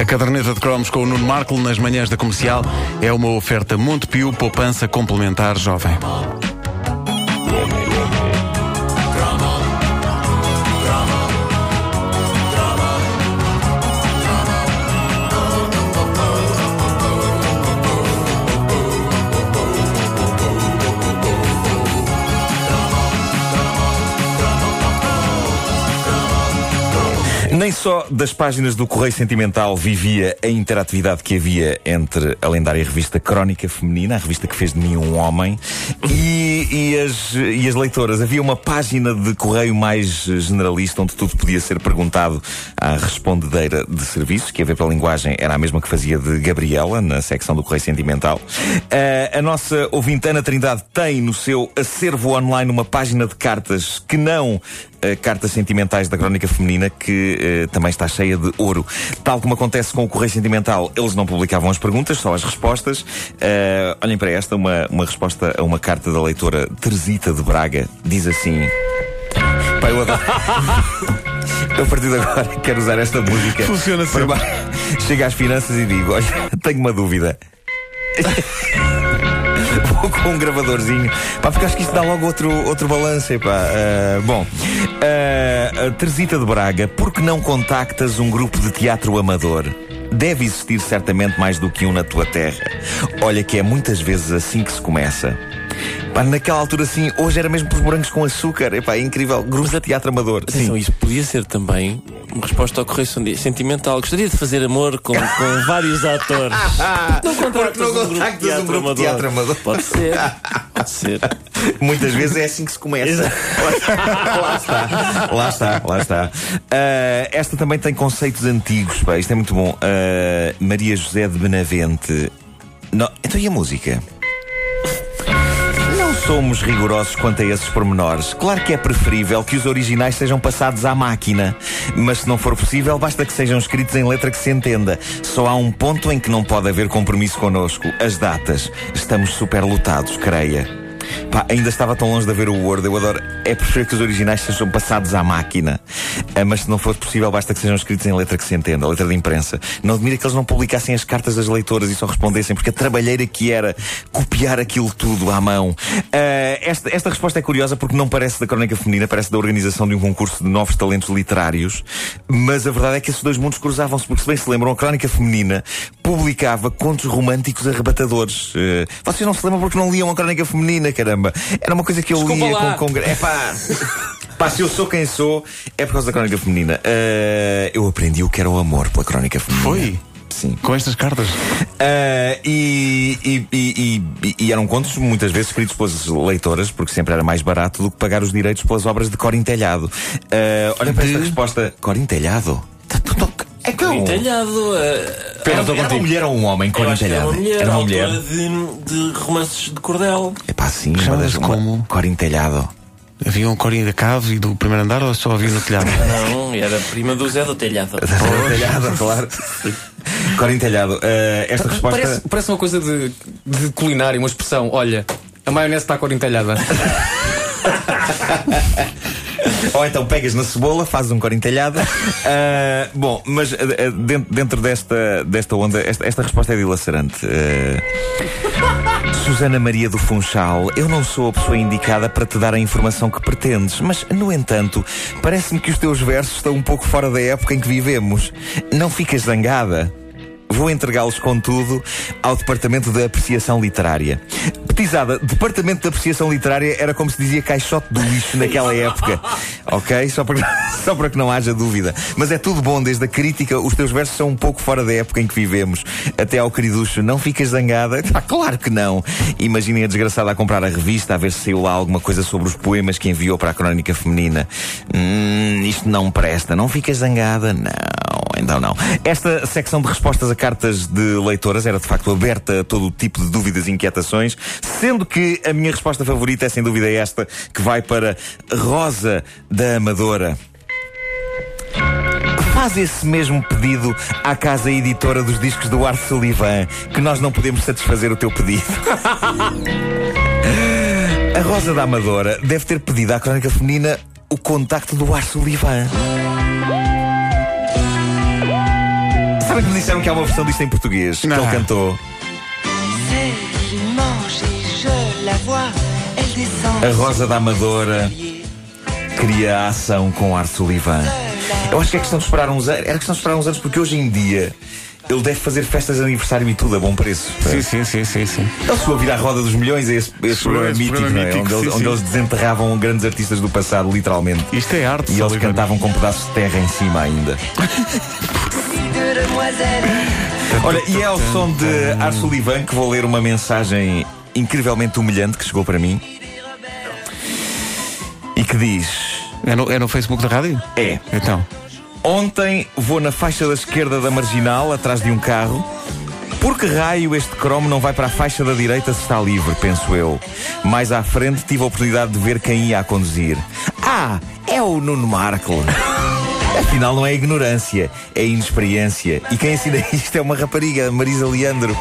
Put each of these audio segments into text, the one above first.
A caderneta de cromos com o Nuno Marco nas manhãs da comercial é uma oferta Montepio Poupança Complementar Jovem. Nem só das páginas do Correio Sentimental vivia a interatividade que havia entre a lendária revista Crónica Feminina, a revista que fez de mim um homem, e, e, as, e as leitoras. Havia uma página de correio mais generalista onde tudo podia ser perguntado à respondedeira de serviços, que a ver pela linguagem era a mesma que fazia de Gabriela, na secção do Correio Sentimental. Uh, a nossa ouvinte Ana Trindade tem no seu acervo online uma página de cartas que não uh, cartas sentimentais da crónica feminina que uh, também está cheia de ouro. Tal como acontece com o Correio Sentimental, eles não publicavam as perguntas, só as respostas. Uh, olhem para esta, uma, uma resposta a uma carta da leitora Teresita de Braga. Diz assim. Pai, eu adoro. Eu, a partir de agora, quero usar esta música. Funciona sempre. Chega às finanças e digo: Olha, tenho uma dúvida. Com um gravadorzinho. Pá, porque acho que isto dá logo outro, outro balanço. Uh, bom, uh, Teresita de Braga, por que não contactas um grupo de teatro amador? Deve existir certamente mais do que um na tua terra. Olha que é muitas vezes assim que se começa. Pá, naquela altura, sim, hoje era mesmo por morangos com açúcar. Epá, é incrível. Grupos de teatro amador. Atenção, sim. isso podia ser também uma resposta ao correio sentimental. Gostaria de fazer amor com, com vários atores. não contratas um, grupo de teatro, um grupo amador. teatro amador. Pode ser. Pode ser. Muitas vezes é assim que se começa. lá está. Lá está, lá está. Uh, esta também tem conceitos antigos. Pá, isto é muito bom. Uh, Maria José de Benavente. Não, então e a música? Somos rigorosos quanto a esses pormenores. Claro que é preferível que os originais sejam passados à máquina, mas se não for possível, basta que sejam escritos em letra que se entenda. Só há um ponto em que não pode haver compromisso connosco: as datas. Estamos superlotados, creia. Pá, ainda estava tão longe de haver o Word. Eu adoro. É preferível que os originais sejam passados à máquina. Ah, mas se não for possível, basta que sejam escritos em letra que se entenda, letra de imprensa. Não admira que eles não publicassem as cartas das leitoras e só respondessem, porque a trabalheira que era copiar aquilo tudo à mão. Uh, esta, esta resposta é curiosa porque não parece da crónica feminina, parece da organização de um concurso de novos talentos literários. Mas a verdade é que esses dois mundos cruzavam-se, porque se bem se lembram, a crónica feminina publicava contos românticos arrebatadores. Uh, vocês não se lembram porque não liam a crónica feminina, caramba. Era uma coisa que eu Desculpa lia lá. com, com. É pá. Pá, se eu sou quem sou, é por causa da crónica feminina. Uh, eu aprendi o que era o amor pela crónica feminina. Foi? Sim. Com estas cartas? Uh, e, e, e, e, eram contos muitas vezes escritos pelas leitoras, porque sempre era mais barato do que pagar os direitos pelas obras de Corintelhado. Uh, olha para esta resposta: Corintelhado? É que Corintelhado. Uh, era, era uma mulher ou um homem uma mulher, era uma mulher. De, de romances de cordel. É pá, sim, Chama-se como? Corintelhado. Havia um corinho da cave e do primeiro andar ou só havia no telhado? Não, era prima do Zé do Telhado. Zé do Telhado, claro. Corinho Telhado. Uh, esta resposta. Parece, parece uma coisa de, de culinária, uma expressão. Olha, a maionese está corinho telhada. Ou então pegas na cebola, fazes um corintelhado. Uh, bom, mas uh, dentro, dentro, desta, desta onda, esta, esta resposta é dilacerante. Uh, Susana Maria do Funchal, eu não sou a pessoa indicada para te dar a informação que pretendes, mas, no entanto, parece-me que os teus versos estão um pouco fora da época em que vivemos. Não ficas zangada? Vou entregá-los, contudo, ao Departamento de Apreciação Literária. Petizada, Departamento de Apreciação Literária era como se dizia caixote do lixo naquela época. Ok? Só para, só para que não haja dúvida. Mas é tudo bom, desde a crítica, os teus versos são um pouco fora da época em que vivemos. Até ao queriducho, não ficas zangada? Ah, claro que não. Imaginem a desgraçada a comprar a revista, a ver se saiu lá alguma coisa sobre os poemas que enviou para a crónica feminina. Hum, isto não presta. Não ficas zangada? Não. Então não. Esta secção de respostas a cartas de leitoras era de facto aberta a todo o tipo de dúvidas e inquietações, sendo que a minha resposta favorita é sem dúvida esta, que vai para Rosa da Amadora. Faz esse mesmo pedido à casa editora dos discos do Art Sullivan, que nós não podemos satisfazer o teu pedido. A Rosa da Amadora deve ter pedido à crónica feminina o contacto do Art Sullivan. Sabem que me disseram que há uma versão disto em português? Não. Que ele cantou. A Rosa da Amadora cria a ação com Art Sullivan. Eu acho que é questão de esperar uns anos. Era questão de esperar uns anos porque hoje em dia ele deve fazer festas de aniversário e tudo a bom preço. Sim, sim, sim, sim, sim. Ele chegou a vir à Roda dos Milhões, é esse, esse programa mítico, programa não é? mítico, onde, eles, sim, onde sim. eles desenterravam grandes artistas do passado, literalmente. Isto é arte, E eles cantavam com pedaços de terra em cima ainda. Olha, e é ao som de Art Sullivan que vou ler uma mensagem incrivelmente humilhante que chegou para mim. E que diz: É no, é no Facebook da rádio? É. Então. Ontem vou na faixa da esquerda da marginal, atrás de um carro. Por que raio este cromo não vai para a faixa da direita se está livre, penso eu. Mais à frente tive a oportunidade de ver quem ia a conduzir. Ah, é o Nuno Marco. Afinal, não é ignorância, é inexperiência. E quem ensina isto é uma rapariga, Marisa Leandro.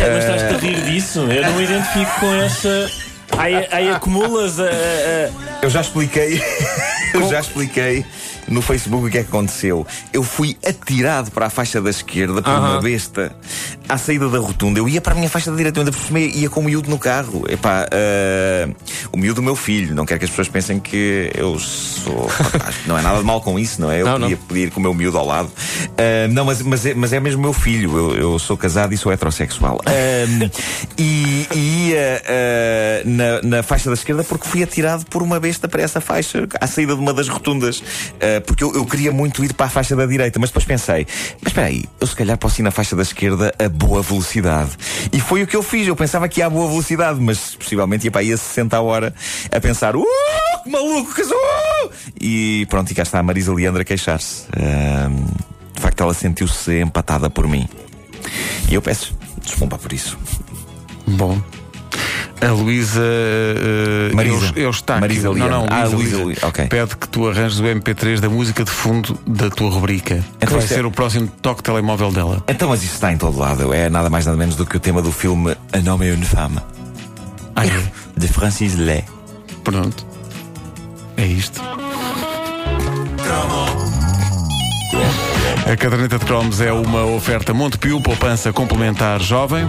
É, mas estás a rir disso? Eu não me identifico com essa. Aí, aí acumulas a- a- Eu já expliquei, eu já expliquei no Facebook o que é que aconteceu. Eu fui atirado para a faixa da esquerda por uma besta à saída da rotunda. Eu ia para a minha faixa da direita, eu ainda por ia com o miúdo no carro. Epá, ah, o miúdo do meu filho. Não quero que as pessoas pensem que eu sou. Rapaz, não é nada de mal com isso, não é? Eu Não, não. podia, podia ir com o meu miúdo ao lado. Ah, não, mas, mas, é, mas é mesmo meu filho. Eu, eu sou casado e sou heterossexual. Ah, e, e ia na, na faixa da esquerda porque fui atirado por uma besta para essa faixa à saída de uma das rotundas. Ah, porque eu, eu queria muito ir para a faixa da direita, mas depois pensei: mas espera aí, eu se calhar posso ir na faixa da esquerda a boa velocidade. E foi o que eu fiz. Eu pensava que ia a boa velocidade, mas possivelmente ia para aí a 60 a hora a pensar: uh, que maluco, que sou! E pronto, e cá está a Marisa Leandra a queixar-se. Ah, de facto, ela sentiu-se empatada por mim. E eu peço desculpa por isso. Bom. A Luísa. eh, Marisa. Eu, eu está Marisa aqui. Não, não, Leandro. Ah, Luísa, Luísa, Luísa. Luísa, ok. Pede que tu arranjes o MP3 da música de fundo da tua rubrica. que Então vai isto é- ser o próximo toque telemóvel dela. Então, mas isso está em todo lado. É nada mais nada menos do que o tema do filme A Nome é une Femme, Ah, é? de Francis Lé. Pronto. É isto. A caderneta de cromos é uma oferta Montepio, poupança complementar jovem.